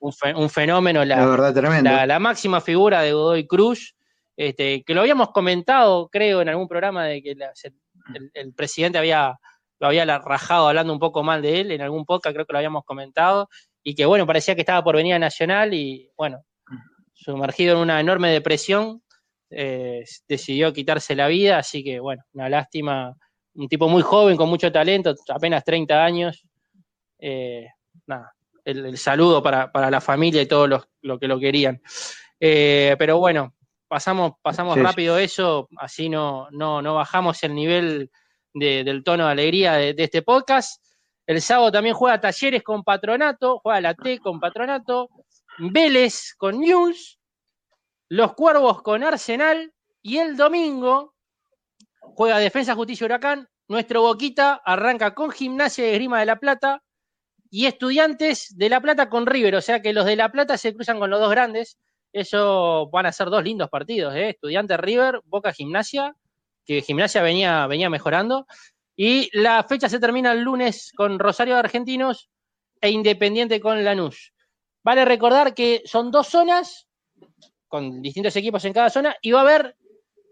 [SPEAKER 4] Un, fe- un fenómeno, la,
[SPEAKER 3] La verdad,
[SPEAKER 4] la, la máxima figura de Godoy Cruz, este, que lo habíamos comentado, creo, en algún programa de que se- el, el presidente había, lo había rajado hablando un poco mal de él, en algún podcast creo que lo habíamos comentado, y que bueno, parecía que estaba por venir a Nacional y bueno, sumergido en una enorme depresión, eh, decidió quitarse la vida, así que bueno, una lástima, un tipo muy joven, con mucho talento, apenas 30 años, eh, nada, el, el saludo para, para la familia y todos los lo que lo querían. Eh, pero bueno, pasamos, pasamos
[SPEAKER 3] Sí,
[SPEAKER 4] rápido eso, así no, no, no bajamos el nivel de- del tono de alegría de, de este podcast. El sábado también juega Talleres con Patronato, juega la T con Patronato, Vélez con News, los Cuervos con Arsenal y el domingo juega Defensa, Justicia Huracán. Nuestro Boquita arranca con Gimnasia de Grima de la Plata y Estudiantes de La Plata con River. O sea que los de La Plata se cruzan con los dos grandes. Eso van a ser dos lindos partidos, ¿eh? Estudiantes River, Boca Gimnasia, que Gimnasia venía, venía mejorando. Y la fecha se termina el lunes con Rosario de Argentinos e Independiente con Lanús. Vale recordar que son dos zonas con distintos equipos en cada zona y va a haber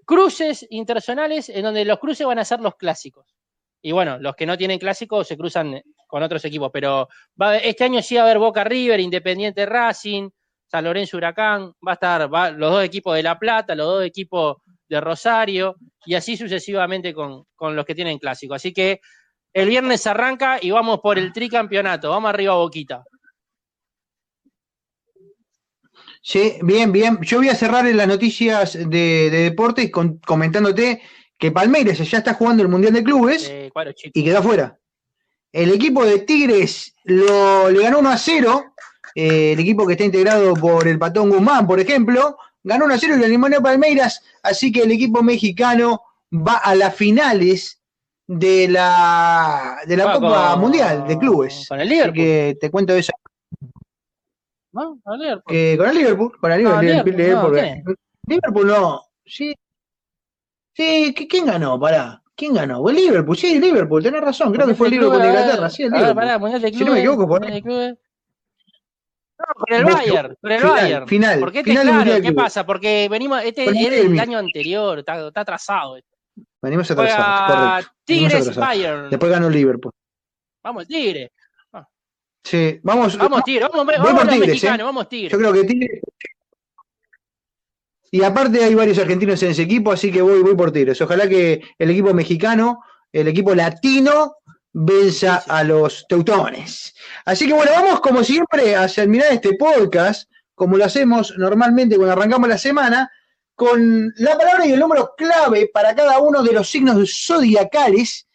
[SPEAKER 4] cruces interzonales en donde los cruces van a ser los clásicos. Y bueno, los que no tienen clásicos se cruzan con otros equipos, pero va a este año sí va a haber Boca River, Independiente Racing, San Lorenzo Huracán, va a estar los dos equipos de La Plata, los dos equipos de Rosario, y así sucesivamente con, con los que tienen clásico. Así que el viernes arranca y vamos por el tricampeonato, vamos arriba a Boquita.
[SPEAKER 3] Sí, bien, bien. Yo voy a cerrar en las noticias de, de deportes con- comentándote que Palmeiras ya está jugando el Mundial de Clubes
[SPEAKER 4] Eh,
[SPEAKER 3] y quedó afuera. El equipo de Tigres lo, le ganó 1 a 0. eh, el equipo que está integrado por el Patón Guzmán, por ejemplo, ganó 1 a 0 y lo eliminó Palmeiras. Así que el equipo mexicano va a las finales de la, de la
[SPEAKER 4] Va
[SPEAKER 3] Copa
[SPEAKER 4] con-
[SPEAKER 3] Mundial de Clubes.
[SPEAKER 4] con el
[SPEAKER 3] Así
[SPEAKER 4] Liverpool.
[SPEAKER 3] que te cuento eso.
[SPEAKER 4] ¿No? A ver, pues.
[SPEAKER 3] Que con el Liverpool, con el
[SPEAKER 4] No,
[SPEAKER 3] Liverpool,
[SPEAKER 4] Liverpool,
[SPEAKER 3] Liverpool,
[SPEAKER 4] no,
[SPEAKER 3] Liverpool, Liverpool no, sí. Sí, ¿qui- ¿quién ganó? Pará. ¿Quién ganó? El Liverpool, sí, el Liverpool, tenés razón, creo que fue el Liverpool de Inglaterra, sí, el Liverpool.
[SPEAKER 4] pará,
[SPEAKER 3] Si no me equivoco, por.
[SPEAKER 4] No, con el Bayern, con el
[SPEAKER 3] final,
[SPEAKER 4] Bayern.
[SPEAKER 3] final,
[SPEAKER 4] Porque este,
[SPEAKER 3] final
[SPEAKER 4] claro, ¿qué pasa? Porque venimos, este
[SPEAKER 3] Con el
[SPEAKER 4] año anterior, está, está atrasado.
[SPEAKER 3] Venimos atrasados, correcto.
[SPEAKER 4] Tigres
[SPEAKER 3] atrasados.
[SPEAKER 4] Bayern.
[SPEAKER 3] Después ganó el Liverpool.
[SPEAKER 4] Vamos, Tigre.
[SPEAKER 3] Sí, vamos.
[SPEAKER 4] Vamos, Tigre. Vamos, vamos los
[SPEAKER 3] Tigres,
[SPEAKER 4] mexicanos,
[SPEAKER 3] ¿eh?
[SPEAKER 4] vamos, Tigre.
[SPEAKER 3] Yo creo que Tigres. Y aparte hay varios argentinos en ese equipo, así que voy, voy por Tigres. Ojalá que el equipo mexicano, el equipo latino, venza a los teutones. Así que bueno, vamos como siempre a terminar este podcast, como lo hacemos normalmente cuando arrancamos la semana, con la palabra y el número clave para cada uno de los signos zodiacales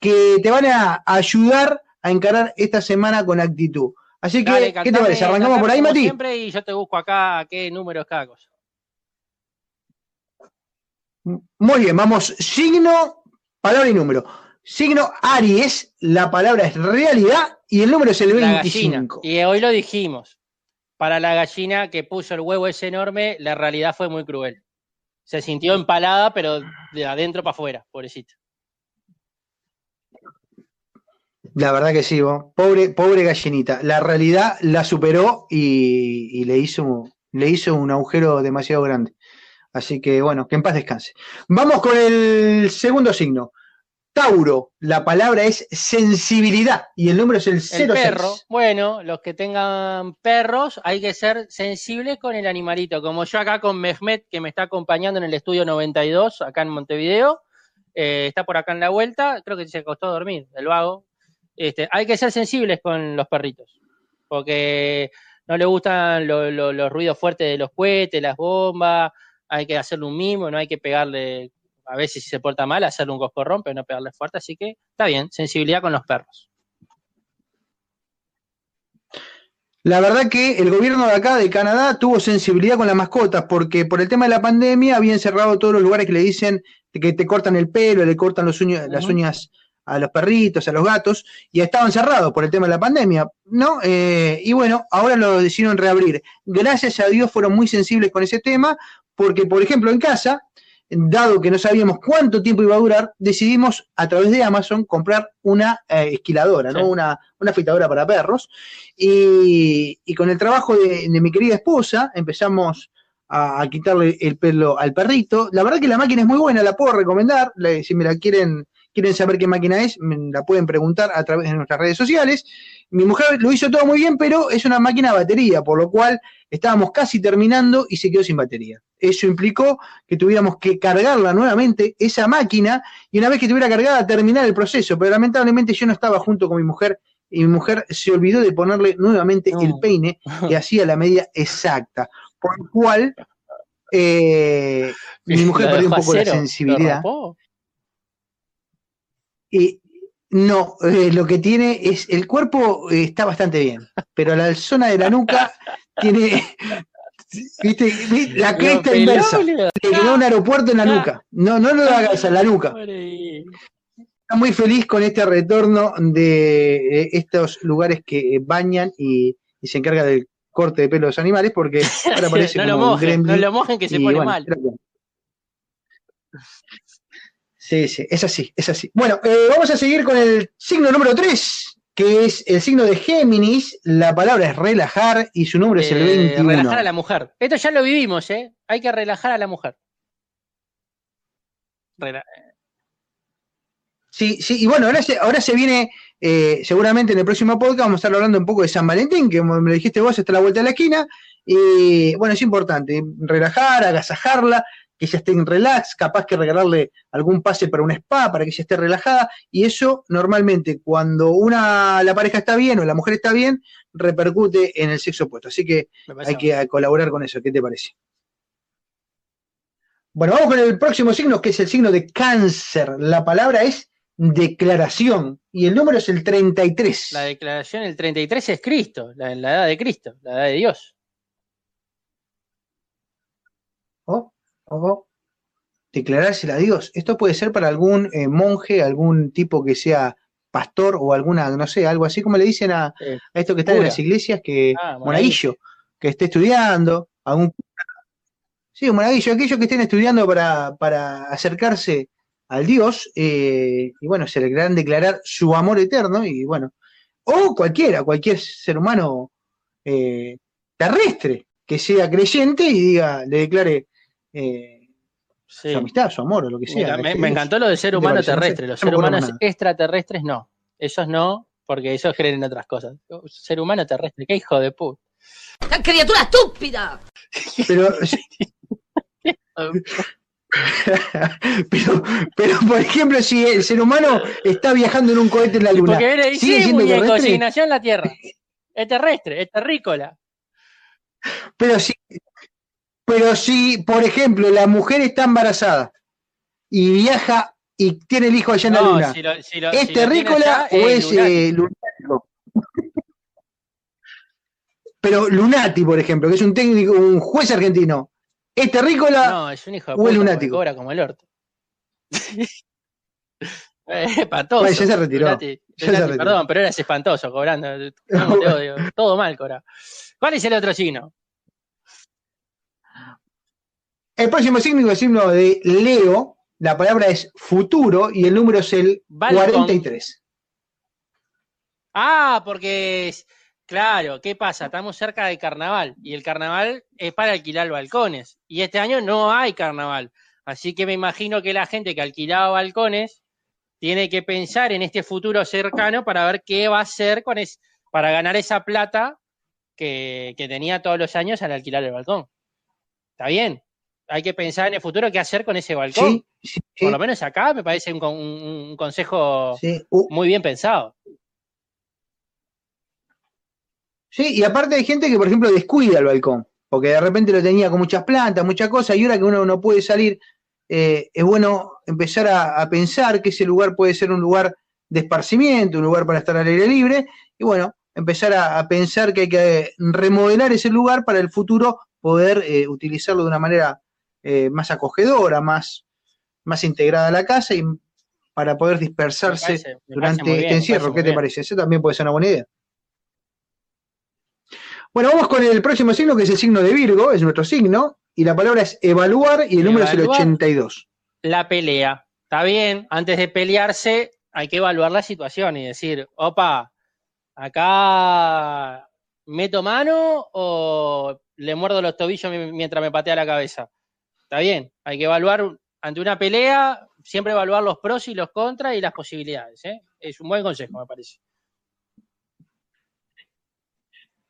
[SPEAKER 3] que te van a ayudar a encarar esta semana con actitud. Así que,
[SPEAKER 4] Dale,
[SPEAKER 3] ¿qué te parece? ¿Arrancamos por ahí, Mati?
[SPEAKER 4] siempre y yo te busco acá qué número es cada cosa.
[SPEAKER 3] Muy bien, vamos. Signo, palabra y número. Signo Aries, la palabra es realidad y el número es el
[SPEAKER 4] La gallina.
[SPEAKER 3] 25.
[SPEAKER 4] Y hoy lo dijimos. Para la gallina que puso el huevo ese enorme, la realidad fue muy cruel. Se sintió empalada, pero de adentro para afuera, pobrecita.
[SPEAKER 3] La verdad que sí, vos. pobre, pobre gallinita. La realidad la superó y, y le, hizo, le hizo un agujero demasiado grande. Así que bueno, que en paz descanse. Vamos con el segundo signo. Tauro, la palabra es sensibilidad y el número es el 06.
[SPEAKER 4] El perro, bueno, los que tengan perros, hay que ser sensibles con el animalito. Como yo acá con Mehmet, que me está acompañando en el estudio 92, acá en Montevideo, eh, está por acá en la vuelta, creo que se acostó a dormir, el vago. Este, hay que ser sensibles con los perritos, porque no le gustan lo- lo- los ruidos fuertes de los cohetes, las bombas, hay que hacerle un mimo, no hay que pegarle, a veces si se porta mal, hacerle un coscorrón, pero no pegarle fuerte, así que está bien, sensibilidad con los perros.
[SPEAKER 3] La verdad que el gobierno de acá, de Canadá, tuvo sensibilidad con las mascotas, porque por el tema de la pandemia habían cerrado todos los lugares que le dicen que te cortan el pelo, le cortan los las uñas a los perritos, a los gatos, y estaban cerrados por el tema de la pandemia, ¿no? Eh, y bueno, ahora lo decidieron reabrir. Gracias a Dios fueron muy sensibles con ese tema, porque, por ejemplo, en casa, dado que no sabíamos cuánto tiempo iba a durar, decidimos a través de Amazon comprar una eh, esquiladora, ¿no? Una, una afeitadora para perros. Y, y con el trabajo de, de mi querida esposa empezamos a, a quitarle el pelo al perrito. La verdad que la máquina es muy buena, la puedo recomendar. Si me la quieren, quieren saber qué máquina es, me la pueden preguntar a través de nuestras redes sociales. Mi mujer lo hizo todo muy bien, pero es una máquina a batería, por lo cual estábamos casi terminando y se quedó sin batería. Eso implicó que tuviéramos que cargarla nuevamente, esa máquina, y una vez que estuviera cargada, terminar el proceso. Pero lamentablemente yo no estaba junto con mi mujer y mi mujer se olvidó de ponerle nuevamente
[SPEAKER 4] No.
[SPEAKER 3] el peine que hacía la media exacta. Por lo cual, eh, mi mujer
[SPEAKER 4] ¿La
[SPEAKER 3] perdió un poco la
[SPEAKER 4] cero? ¿Lo
[SPEAKER 3] sensibilidad.
[SPEAKER 4] rapó?
[SPEAKER 3] Y no, eh, lo que tiene es, el cuerpo eh, está bastante bien, pero la zona de la nuca tiene, viste, Vi- la
[SPEAKER 4] Lo
[SPEAKER 3] cresta
[SPEAKER 4] peló,
[SPEAKER 3] inversa. Le quedó un aeropuerto en la nuca. No, no la cabeza, en la nuca. Está muy feliz con este retorno de eh, estos lugares que eh, bañan y, y se encarga del corte de pelo de los animales porque ahora parece
[SPEAKER 4] no lo
[SPEAKER 3] como un
[SPEAKER 4] mojen, no lo mojen que se pone
[SPEAKER 3] bueno,
[SPEAKER 4] mal.
[SPEAKER 3] Sí, sí, es así, es así. Bueno, eh, vamos a seguir con el signo número 3, que es el signo de Géminis. La palabra es relajar y su número es el
[SPEAKER 4] Eh,
[SPEAKER 3] 21.
[SPEAKER 4] relajar a la mujer. Esto ya lo vivimos, ¿eh? Hay que relajar a la mujer. Rela-
[SPEAKER 3] Sí, sí, y bueno, ahora se, ahora se viene, eh, seguramente en el próximo podcast vamos a estar hablando un poco de San Valentín, que como me lo dijiste vos, está a la vuelta de la esquina. Y bueno, es importante relajar, agasajarla, que ella esté en relax, capaz que regalarle algún pase para un spa, para que ella esté relajada. Y eso normalmente cuando una la pareja está bien o la mujer está bien, repercute en el sexo opuesto. Así que hay que eh, colaborar con eso. ¿Qué te parece? Bueno, vamos con el próximo signo, que es el signo de cáncer. La palabra es declaración y el número es el 33.
[SPEAKER 4] La declaración el 33 es Cristo, la, la edad de Cristo, la edad de Dios.
[SPEAKER 3] Oh, oh, declarársela a Dios. Esto puede ser para algún eh, monje, algún tipo que sea pastor o alguna, no sé, algo así como le dicen a,
[SPEAKER 4] Eh,
[SPEAKER 3] a esto que están en las iglesias, que
[SPEAKER 4] Ah,
[SPEAKER 3] monaguillo, que esté estudiando, algún sí, un monaguillo, aquellos que estén estudiando para, para acercarse al Dios, eh, y bueno, se le querrán declarar su amor eterno, y bueno, o cualquiera, cualquier ser humano eh, terrestre que sea creyente y diga, le declare eh,
[SPEAKER 4] Sí.
[SPEAKER 3] su amistad, su amor o lo que sea.
[SPEAKER 4] Mira, me, encantó lo de ser
[SPEAKER 3] ¿Qué te
[SPEAKER 4] humano terrestre. Los
[SPEAKER 3] no
[SPEAKER 4] seres humanos
[SPEAKER 3] nada.
[SPEAKER 4] extraterrestres no. Esos no, porque esos creen en otras cosas. Ser humano terrestre, qué hijo de puta.
[SPEAKER 11] ¡Qué criatura estúpida!
[SPEAKER 3] Pero, pero, pero, por ejemplo, si el ser humano está viajando en un cohete en la luna,
[SPEAKER 4] Porque
[SPEAKER 3] ¿sigue
[SPEAKER 4] sí,
[SPEAKER 3] siendo
[SPEAKER 4] muñeco,
[SPEAKER 3] terrestre?
[SPEAKER 4] asignación la Tierra. Es terrestre, es terrícola.
[SPEAKER 3] Pero si, pero si, por ejemplo, la mujer está embarazada y viaja y tiene el hijo allá en la luna,
[SPEAKER 4] si lo- si lo-
[SPEAKER 3] ¿es
[SPEAKER 4] si
[SPEAKER 3] terrícola o
[SPEAKER 4] es
[SPEAKER 3] eh, lunático? Pero Lunati, por ejemplo, que es un técnico, un juez argentino, ¿es terrícola
[SPEAKER 4] No, es un hijo de
[SPEAKER 3] o es lunático?
[SPEAKER 4] Cobra como el orto. Espantoso.
[SPEAKER 3] Bueno, ya se retiró.
[SPEAKER 4] Lunati-
[SPEAKER 3] Ya se
[SPEAKER 4] Lunati,
[SPEAKER 3] retiró.
[SPEAKER 4] perdón, pero eras espantoso cobrando. ¿Cómo te odio? Todo mal, Cora. ¿Cuál es el otro signo?
[SPEAKER 3] El próximo signo es el signo de Leo. La palabra es futuro y el número es el
[SPEAKER 4] Balcón.
[SPEAKER 3] 43.
[SPEAKER 4] Ah, porque es, claro, ¿qué pasa? Estamos cerca del carnaval y el carnaval es para alquilar balcones y este año no hay carnaval. Así que me imagino que la gente que alquilaba balcones tiene que pensar en este futuro cercano para ver qué va a hacer con es, para ganar esa plata que, que tenía todos los años al alquilar el balcón. ¿Está bien? Hay que pensar en el futuro qué hacer con ese balcón.
[SPEAKER 3] Sí, sí, sí.
[SPEAKER 4] Por lo menos acá me parece un, con- un- un consejo.
[SPEAKER 3] Uh,
[SPEAKER 4] muy bien pensado.
[SPEAKER 3] sí, y aparte hay gente que, por ejemplo, descuida el balcón, porque de repente lo tenía con muchas plantas, muchas cosas, y ahora que uno no puede salir, eh, es bueno empezar a, a pensar que ese lugar puede ser un lugar de esparcimiento, un lugar para estar al aire libre, y bueno, empezar a, a pensar que hay que remodelar ese lugar para el futuro poder eh, utilizarlo de una manera eh, más acogedora, más, más integrada a la casa y para poder dispersarse
[SPEAKER 4] Me parece- me
[SPEAKER 3] durante
[SPEAKER 4] bien,
[SPEAKER 3] este encierro. ¿Qué te
[SPEAKER 4] bien.
[SPEAKER 3] parece? Eso también puede ser una buena idea. Bueno, vamos con el próximo signo, que es el signo de Virgo, es nuestro signo, y la palabra es evaluar, y el número es el
[SPEAKER 4] Evaluar.
[SPEAKER 3] 82.
[SPEAKER 4] la pelea. Está bien, antes de pelearse hay que evaluar la situación y decir, opa, acá meto mano o le muerdo los tobillos mi- mientras me patea la cabeza. Está bien, hay que evaluar ante una pelea, siempre evaluar los pros y los contras y las posibilidades. ¿eh? Es un buen consejo, me parece.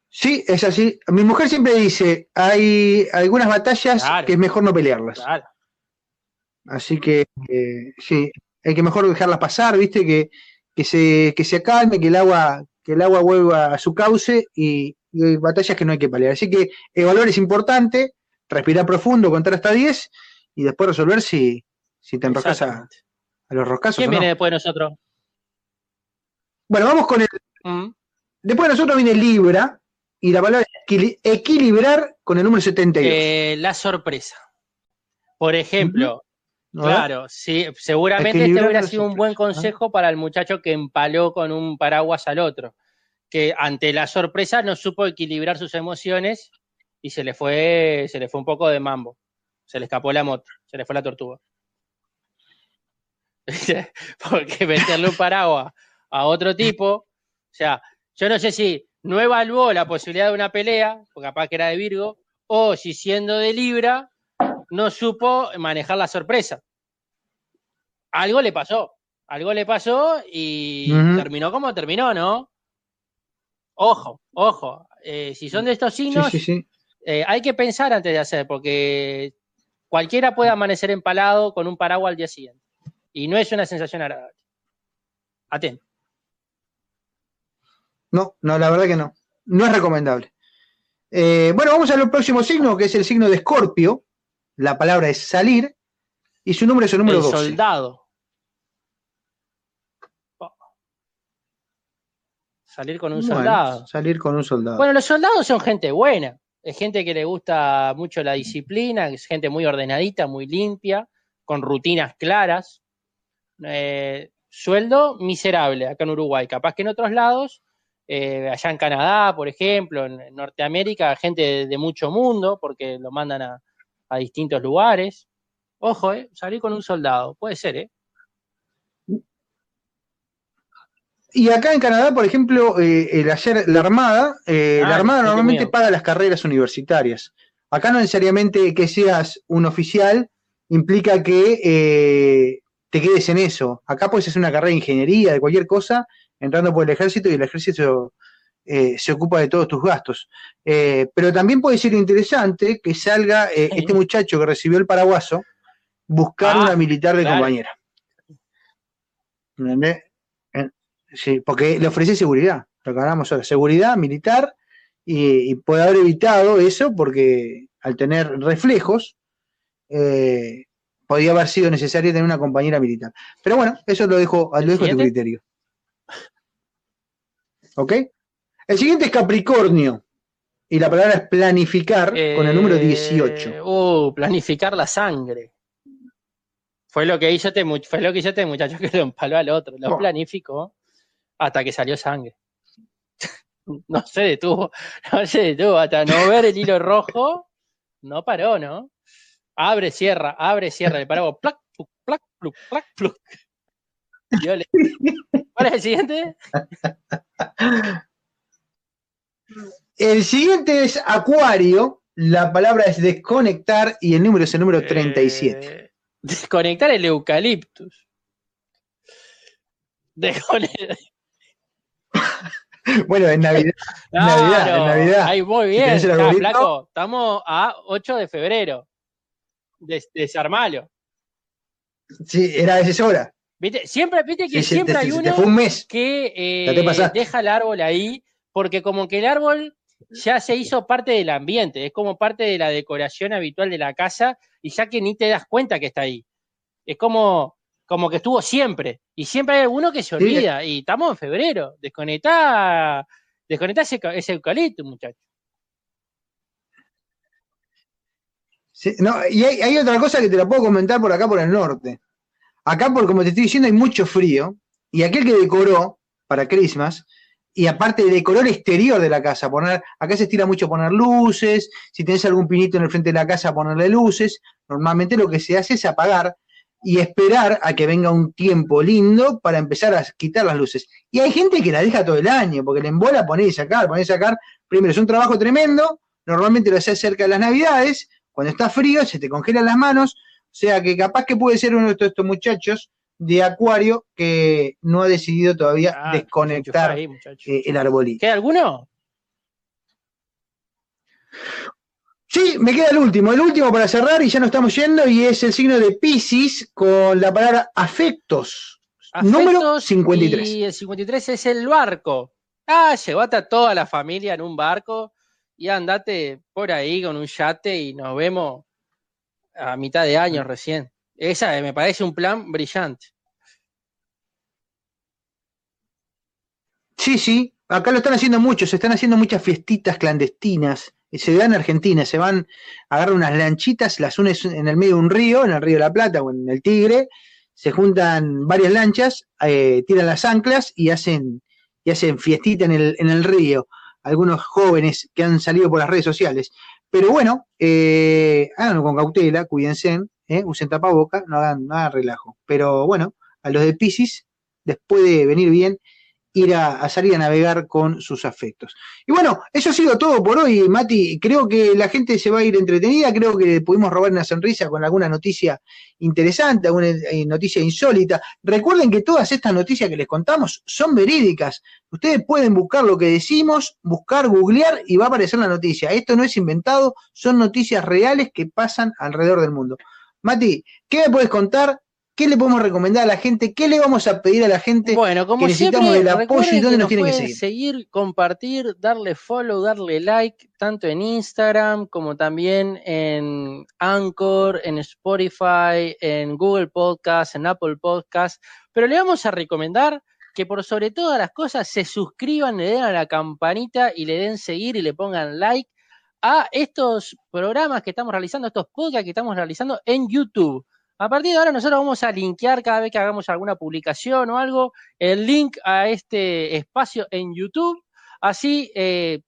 [SPEAKER 3] Sí, es así. Mi mujer siempre dice, hay algunas batallas
[SPEAKER 4] Claro.
[SPEAKER 3] que es mejor no pelearlas.
[SPEAKER 4] Claro.
[SPEAKER 3] Así que eh, sí, hay que mejor dejarlas pasar, viste, que, que se, que se calme, que el agua, que el agua vuelva a su cauce y, y hay batallas que no hay que pelear. Así que evaluar es importante, respirar profundo, contar hasta 10 y después resolver si, si te enroscas a, los roscazos.
[SPEAKER 4] ¿Quién
[SPEAKER 3] o no.
[SPEAKER 4] viene después de nosotros?
[SPEAKER 3] Bueno, vamos con el.
[SPEAKER 4] Mm.
[SPEAKER 3] Después de nosotros viene Libra y la palabra es equili- equilibrar con el número 72.
[SPEAKER 4] Eh, la sorpresa. Por ejemplo. Claro, sí, seguramente este hubiera sido un buen consejo para el muchacho que empaló con un paraguas al otro, que ante la sorpresa no supo equilibrar sus emociones y se le fue, se le fue un poco de mambo, se le escapó la moto, se le fue la tortuga. Porque meterle un paraguas a otro tipo, o sea, yo no sé si no evaluó la posibilidad de una pelea, porque capaz que era de Virgo, o si siendo de Libra no supo manejar la sorpresa. Algo le pasó. Algo le pasó y terminó como terminó, ¿no? Ojo, ojo. eh, si son de estos
[SPEAKER 3] Sí,
[SPEAKER 4] signos,
[SPEAKER 3] sí, sí.
[SPEAKER 4] Eh, hay que pensar antes de hacer, porque cualquiera puede amanecer empalado con un paraguas al día siguiente. Y no es una sensación agradable. Atento.
[SPEAKER 3] No, no, la verdad que no. No es recomendable. Eh, bueno, vamos al próximo signo, que es el signo de Escorpio. La palabra es salir. Y su número es el número
[SPEAKER 4] el
[SPEAKER 3] 12.
[SPEAKER 4] soldado. Salir con un
[SPEAKER 3] Bueno,
[SPEAKER 4] soldado.
[SPEAKER 3] salir con un soldado.
[SPEAKER 4] Bueno, los soldados son gente buena. Es gente que le gusta mucho la disciplina, es gente muy ordenadita, muy limpia, con rutinas claras. Eh, sueldo miserable acá en Uruguay. Capaz que en otros lados, eh, allá en Canadá, por ejemplo, en, Norteamérica, gente de, mucho mundo, porque lo mandan a, distintos lugares. Ojo, eh, salir con un soldado, puede ser, ¿eh?
[SPEAKER 3] Y acá en Canadá, por ejemplo, eh, el ayer la Armada, eh,
[SPEAKER 4] Ah,
[SPEAKER 3] la Armada
[SPEAKER 4] gente
[SPEAKER 3] normalmente paga las carreras universitarias. Acá no necesariamente que seas un oficial implica que eh, te quedes en eso. Acá puedes hacer una carrera de ingeniería, de cualquier cosa, entrando por el ejército y el ejército eh, se ocupa de todos tus gastos. Eh, pero también puede ser interesante que salga
[SPEAKER 4] Sí.
[SPEAKER 3] este muchacho que recibió el paraguaso buscar
[SPEAKER 4] Ah,
[SPEAKER 3] una militar de
[SPEAKER 4] claro.
[SPEAKER 3] compañera. ¿Entendés? Eh, Sí, porque le ofrece seguridad, lo que hablamos ahora, seguridad militar y, y puede haber evitado eso porque al tener reflejos eh, podía haber sido necesario tener una compañera militar. Pero bueno, eso lo dejo, lo dejo a tu criterio. ¿Ok? El siguiente es Capricornio y la palabra es planificar con el número
[SPEAKER 4] Eh,
[SPEAKER 3] 18.
[SPEAKER 4] Uh, planificar la sangre. Fue lo que hizo este, fue lo que hizo este muchacho que lo empaló al otro. Lo
[SPEAKER 3] Oh.
[SPEAKER 4] planificó hasta que salió sangre. No se detuvo, no se detuvo. Hasta no ver el hilo rojo, no paró, ¿no? Abre, cierra, abre, cierra. Le paró, plac, pluc, plac, pluc, plac, pluc. Le- ¿Cuál es el siguiente?
[SPEAKER 3] El siguiente es Acuario, la palabra es desconectar y el número es el número 37.
[SPEAKER 4] Eh, desconectar el eucaliptus. Desconectar.
[SPEAKER 3] Bueno, en Navidad. en Navidad, en Navidad.
[SPEAKER 4] Ahí muy
[SPEAKER 3] Si
[SPEAKER 4] bien.
[SPEAKER 3] arbolito.
[SPEAKER 4] flaco, estamos a 8 de febrero. Des- desarmalo.
[SPEAKER 3] Sí, era esa hora.
[SPEAKER 4] ¿Viste? Siempre, viste que
[SPEAKER 3] Sí,
[SPEAKER 4] siempre
[SPEAKER 3] te-
[SPEAKER 4] hay
[SPEAKER 3] te-
[SPEAKER 4] uno
[SPEAKER 3] te fue un mes.
[SPEAKER 4] que eh, deja el árbol ahí, porque como que el árbol ya se hizo parte del ambiente, es como parte de la decoración habitual de la casa, y ya que ni te das cuenta que está ahí. Es como, como que estuvo siempre. Y siempre hay alguno que se
[SPEAKER 3] Sí.
[SPEAKER 4] olvida. Y estamos en febrero. Desconectá, desconectá ese, ca- ese eucalipto, muchacho.
[SPEAKER 3] Sí, no, y hay, hay otra cosa que te la puedo comentar por acá, por el norte. Acá, por como te estoy diciendo, hay mucho frío. Y aquel que decoró para Christmas, y aparte decoró el exterior de la casa, poner, acá se estira mucho poner luces, si tenés algún pinito en el frente de la casa, ponerle luces. Normalmente lo que se hace es apagar y esperar a que venga un tiempo lindo para empezar a quitar las luces. Y hay gente que la deja todo el año, porque le embola poner y sacar, poner y sacar. Primero, es un trabajo tremendo, normalmente lo haces cerca de las navidades, cuando está frío se te congelan las manos, o sea que capaz que puede ser uno de estos, estos muchachos de Acuario que no ha decidido todavía
[SPEAKER 4] Ah,
[SPEAKER 3] desconectar
[SPEAKER 4] ahí,
[SPEAKER 3] eh, el arbolito.
[SPEAKER 4] ¿Queda alguno?
[SPEAKER 3] Sí, me queda el último, el último para cerrar y ya nos estamos yendo y es el signo de Pisces con la palabra afectos. número
[SPEAKER 4] Afectos
[SPEAKER 3] 53.
[SPEAKER 4] Y el 53 es el barco. Ah, llevate a toda la familia en un barco y andate por ahí con un yate y nos vemos a mitad de año recién. Esa eh, me parece un plan brillante.
[SPEAKER 3] Sí, sí, acá lo están haciendo mucho, se están haciendo muchas fiestitas clandestinas. Y Se dan en Argentina, se van, agarran unas lanchitas, las unes en el medio de un río, en el río de la Plata o en el Tigre, se juntan varias lanchas, eh, tiran las anclas y hacen, y hacen fiestita en el, en el río. Algunos jóvenes que han salido por las redes sociales. Pero bueno, eh, háganlo con cautela, cuídense, eh, usen tapaboca, no hagan nada relajo. Pero bueno, a los de Pisces les puede venir bien ir a, salir a navegar con sus afectos. Y bueno, eso ha sido todo por hoy, Mati. Creo que la gente se va a ir entretenida, creo que pudimos robar una sonrisa con alguna noticia interesante, alguna eh, noticia insólita. Recuerden que todas estas noticias que les contamos son verídicas. Ustedes pueden buscar lo que decimos, buscar, googlear y va a aparecer la noticia. Esto no es inventado, son noticias reales que pasan alrededor del mundo. Mati, ¿qué me puedes contar ¿Qué le podemos recomendar a la gente? ¿Qué le vamos a pedir a la gente
[SPEAKER 4] bueno, como
[SPEAKER 3] que necesitamos
[SPEAKER 4] siempre,
[SPEAKER 3] del apoyo y dónde nos, tienen que seguir?
[SPEAKER 4] seguir? compartir, darle follow, darle like, tanto en Instagram como también en Anchor, en Spotify, en Google Podcast, en Apple Podcast. Pero le vamos a recomendar que por sobre todas las cosas se suscriban, le den a la campanita y le den seguir y le pongan like a estos programas que estamos realizando, estos podcasts que estamos realizando en YouTube. A partir de ahora nosotros vamos a linkear cada vez que hagamos alguna publicación o algo, el link a este espacio en YouTube. Así eh,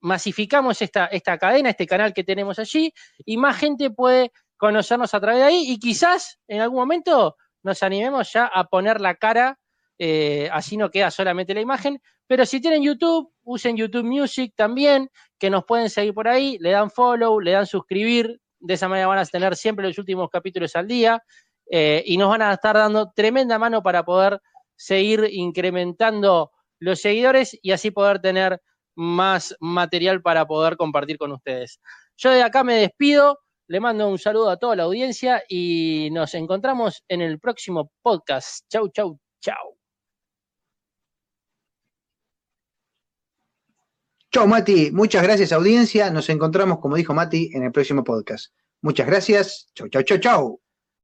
[SPEAKER 4] masificamos esta, esta cadena, este canal que tenemos allí, y más gente puede conocernos a través de ahí y quizás en algún momento nos animemos ya a poner la cara, eh, así no queda solamente la imagen, pero si tienen YouTube, usen YouTube Music también, que nos pueden seguir por ahí, le dan follow, le dan suscribir, de esa manera van a tener siempre los últimos capítulos al día eh, y nos van a estar dando tremenda mano para poder seguir incrementando los seguidores y así poder tener más material para poder compartir con ustedes. Yo de acá me despido, le mando un saludo a toda la audiencia y nos encontramos en el próximo podcast. Chau, chau, chau.
[SPEAKER 3] Chau, Mati. Muchas gracias, audiencia. Nos encontramos, como dijo Mati, en el próximo podcast. Muchas gracias. Chau, chau, chau, chau.